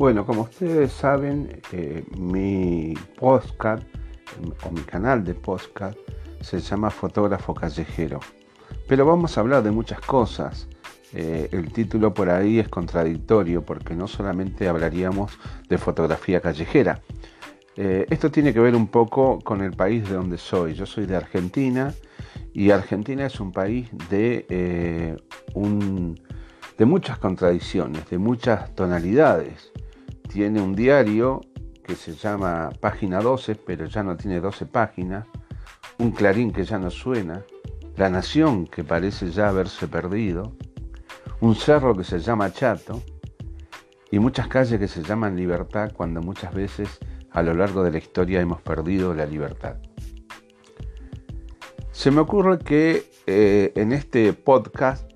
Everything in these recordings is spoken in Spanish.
Bueno, como ustedes saben, eh, mi podcast o mi canal de podcast se llama Fotógrafo Callejero. Pero vamos a hablar de muchas cosas. Eh, el título por ahí es contradictorio porque no solamente hablaríamos de fotografía callejera. Eh, esto tiene que ver un poco con el país de donde soy. Yo soy de Argentina y Argentina es un país de, un, de muchas contradicciones, de muchas tonalidades tiene un diario que se llama Página 12, pero ya no tiene 12 páginas, un clarín que ya no suena, la nación que parece ya haberse perdido, un cerro que se llama Chato y muchas calles que se llaman Libertad cuando muchas veces a lo largo de la historia hemos perdido la libertad. Se me ocurre que eh, en este podcast,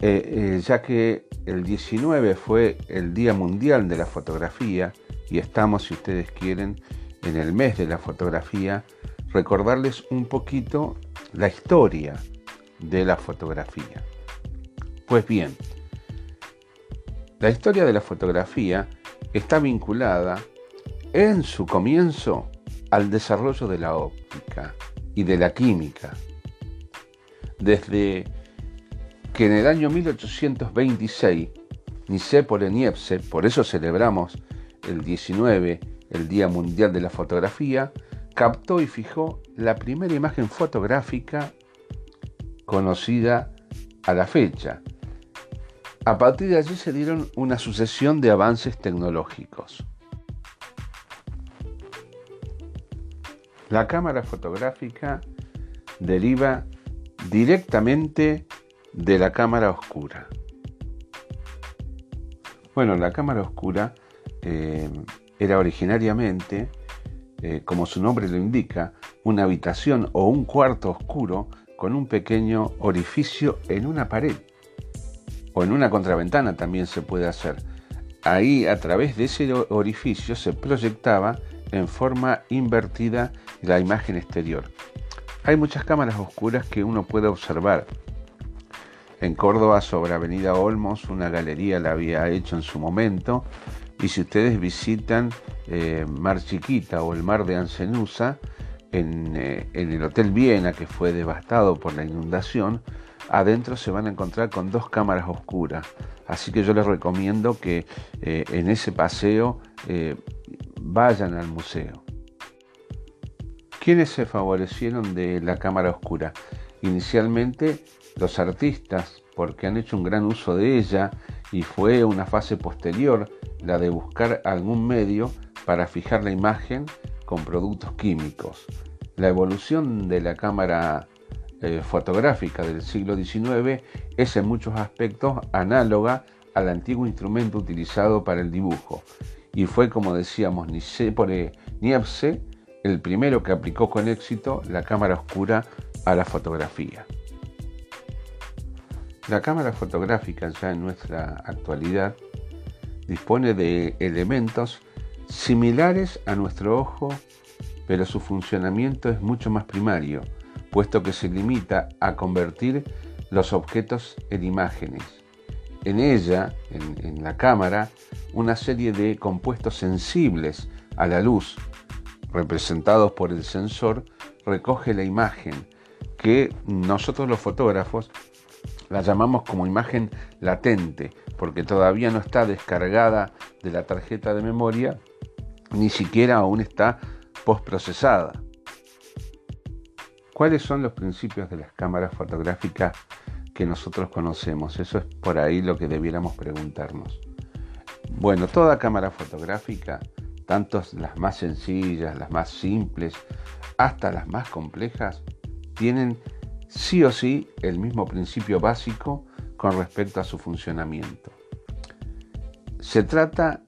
eh, eh, ya que el 19 fue el Día Mundial de la Fotografía y estamos, si ustedes quieren, en el mes de la fotografía, recordarles un poquito la historia de la fotografía. Pues bien, la historia de la fotografía está vinculada en su comienzo al desarrollo de la óptica y de la química. Desde que en el año 1826 Nicépole Niepce, por eso celebramos el 19, el Día Mundial de la Fotografía, captó y fijó la primera imagen fotográfica conocida a la fecha. A partir de allí se dieron una sucesión de avances tecnológicos. La cámara fotográfica deriva directamente de la cámara oscura. Bueno, la cámara oscura eh, era originariamente, eh, como su nombre lo indica, una habitación o un cuarto oscuro con un pequeño orificio en una pared o en una contraventana también se puede hacer. Ahí a través de ese orificio se proyectaba en forma invertida la imagen exterior. Hay muchas cámaras oscuras que uno puede observar en Córdoba, sobre Avenida Olmos, una galería la había hecho en su momento. Y si ustedes visitan eh, Mar Chiquita o el Mar de Ancenusa, en, eh, en, el Hotel Viena, que fue devastado por la inundación, adentro se van a encontrar con dos cámaras oscuras. Así que yo les recomiendo que eh, en ese paseo vayan al museo. ¿Quiénes se favorecieron de la cámara oscura? Inicialmente los artistas, porque han hecho un gran uso de ella y fue una fase posterior la de buscar algún medio para fijar la imagen con productos químicos. La evolución de la cámara eh, fotográfica del siglo XIX es en muchos aspectos análoga al antiguo instrumento utilizado para el dibujo y fue como decíamos Niepce el primero que aplicó con éxito la cámara oscura a la fotografía. La cámara fotográfica ya en nuestra actualidad dispone de elementos similares a nuestro ojo, pero su funcionamiento es mucho más primario, puesto que se limita a convertir los objetos en imágenes. En ella, en, la cámara, una serie de compuestos sensibles a la luz, representados por el sensor, recoge la imagen que nosotros los fotógrafos la llamamos como imagen latente, porque todavía no está descargada de la tarjeta de memoria, ni siquiera aún está postprocesada. ¿Cuáles son los principios de las cámaras fotográficas que nosotros conocemos? Eso es por ahí lo que debiéramos preguntarnos. Bueno, toda cámara fotográfica, tanto las más sencillas, las más simples, hasta las más complejas, tienen sí o sí el mismo principio básico con respecto a su funcionamiento. Se trata,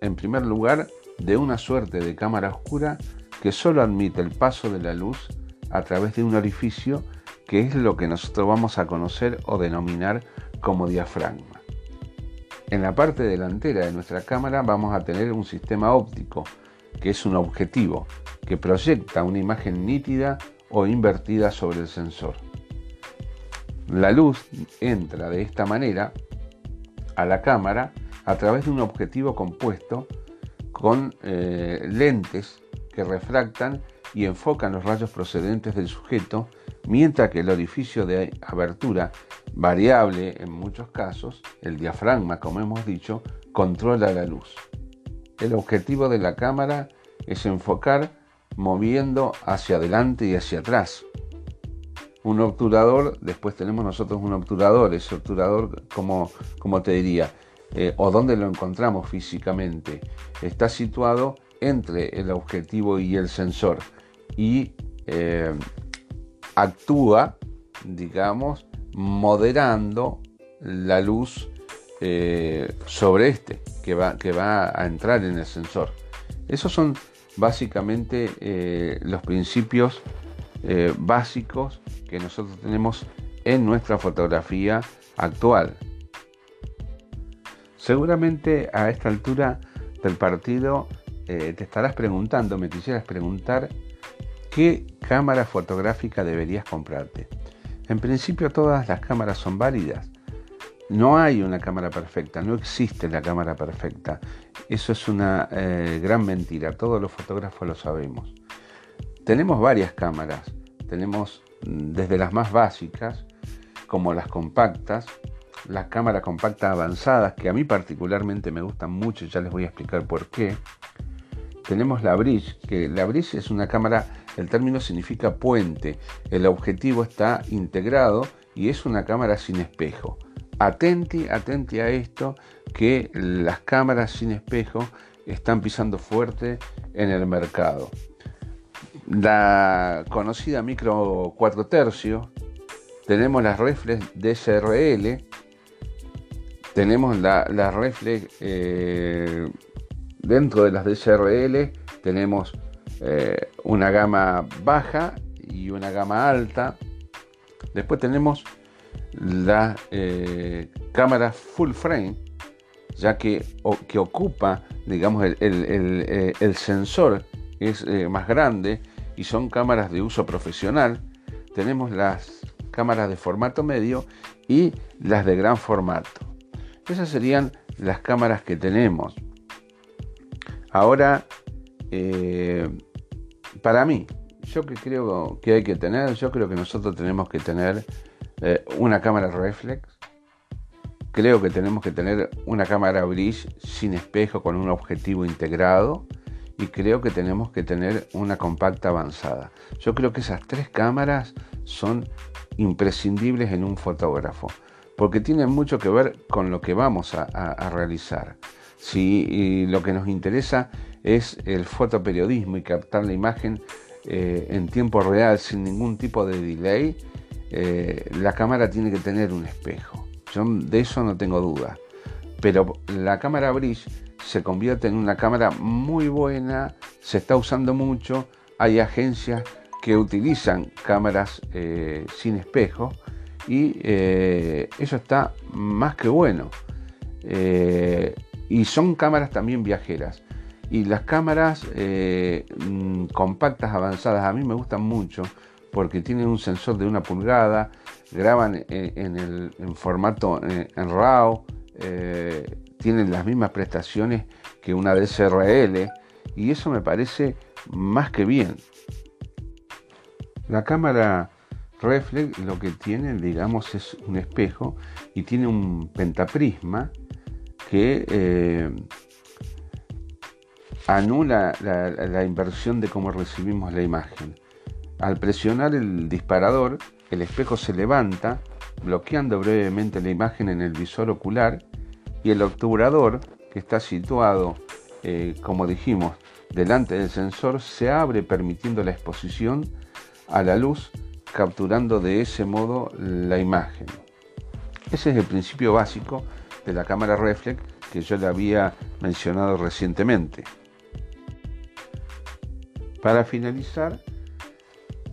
en primer lugar, de una suerte de cámara oscura que solo admite el paso de la luz a través de un orificio que es lo que nosotros vamos a conocer o denominar como diafragma. En la parte delantera de nuestra cámara vamos a tener un sistema óptico, que es un objetivo, que proyecta una imagen nítida o invertida sobre el sensor. La luz entra de esta manera a la cámara a través de un objetivo compuesto con eh, lentes que refractan y enfocan los rayos procedentes del sujeto, mientras que el orificio de abertura, variable en muchos casos, el diafragma, como hemos dicho, controla la luz. El objetivo de la cámara es enfocar moviendo hacia adelante y hacia atrás. Un obturador, después tenemos nosotros un obturador, ese obturador, como, como te diría, eh, o dónde lo encontramos físicamente, está situado entre el objetivo y el sensor y eh, actúa, digamos, moderando la luz eh, sobre este que va, que va a entrar en el sensor. Esos son básicamente eh, los principios básicos que nosotros tenemos en nuestra fotografía actual. Seguramente a esta altura del partido te estarás preguntando, me quisieras preguntar ¿Qué cámara fotográfica deberías comprarte? En principio todas las cámaras son válidas. No hay una cámara perfecta, no existe la cámara perfecta. Eso es una eh, gran mentira, todos los fotógrafos lo sabemos. Tenemos varias cámaras, tenemos mm, desde las más básicas, como las compactas, las cámaras compactas avanzadas, que a mí particularmente me gustan mucho, ya les voy a explicar por qué. Tenemos la Bridge, que la Bridge es una cámara el término significa puente. El objetivo está integrado y es una cámara sin espejo. Atenti, atenti a esto, que las cámaras sin espejo están pisando fuerte en el mercado. La conocida micro 4 tercios, tenemos las reflex DSRL, tenemos la, reflex eh, dentro de las DSRL, tenemos eh, una gama baja y una gama alta. Después tenemos la eh, cámara full frame, ya que, que ocupa, digamos, el, eh, sensor es más grande y son cámaras de uso profesional. Tenemos las cámaras de formato medio y las de gran formato. Esas serían las cámaras que tenemos. Ahora, para mí, yo que creo que hay que tener, yo creo que nosotros tenemos que tener eh, una cámara reflex, creo que tenemos que tener una cámara bridge sin espejo con un objetivo integrado y creo que tenemos que tener una compacta avanzada. Yo creo que esas tres cámaras son imprescindibles en un fotógrafo porque tienen mucho que ver con lo que vamos a, realizar. Si lo que nos interesa es el fotoperiodismo y captar la imagen eh, en tiempo real sin ningún tipo de delay, eh, la cámara tiene que tener un espejo. De eso no tengo duda. Pero la cámara bridge se convierte en una cámara muy buena, se está usando mucho, hay agencias que utilizan cámaras eh, sin espejo y eso está más que bueno. y son cámaras también viajeras. Y las cámaras eh, mm, compactas avanzadas a mí me gustan mucho porque tienen un sensor de una pulgada, graban en, el formato eh, en, RAW, eh, tienen las mismas prestaciones que una DSRL y eso me parece más que bien. La cámara reflex lo que tiene, digamos, es un espejo y tiene un pentaprisma que anula la, inversión de cómo recibimos la imagen. Al presionar el disparador, el espejo se levanta, bloqueando brevemente la imagen en el visor ocular y el obturador, que está situado, eh, como dijimos, delante del sensor, se abre permitiendo la exposición a la luz, capturando de ese modo la imagen. Ese es el principio básico de la cámara reflex que yo le había mencionado recientemente. Para finalizar,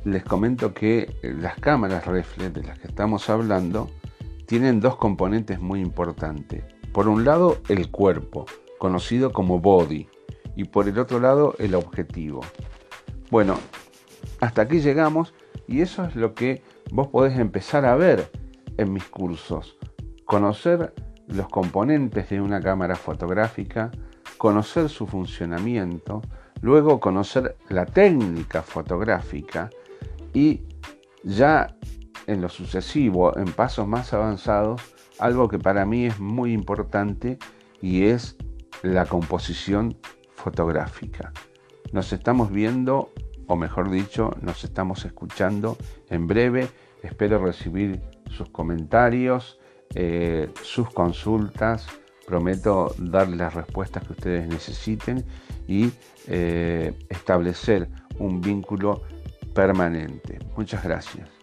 les comento que las cámaras reflex de las que estamos hablando tienen dos componentes muy importantes. Por un lado, el cuerpo, conocido como body, y por el otro lado, el objetivo. Bueno, hasta aquí llegamos y eso es lo que vos podés empezar a ver en mis cursos. Conocer los componentes de una cámara fotográfica, conocer su funcionamiento, luego conocer la técnica fotográfica y ya en lo sucesivo, en pasos más avanzados, algo que para mí es muy importante y es la composición fotográfica. Nos estamos viendo, o mejor dicho, nos estamos escuchando en breve. Espero recibir sus comentarios, eh, sus consultas. Prometo darles las respuestas que ustedes necesiten y eh, establecer un vínculo permanente. Muchas gracias.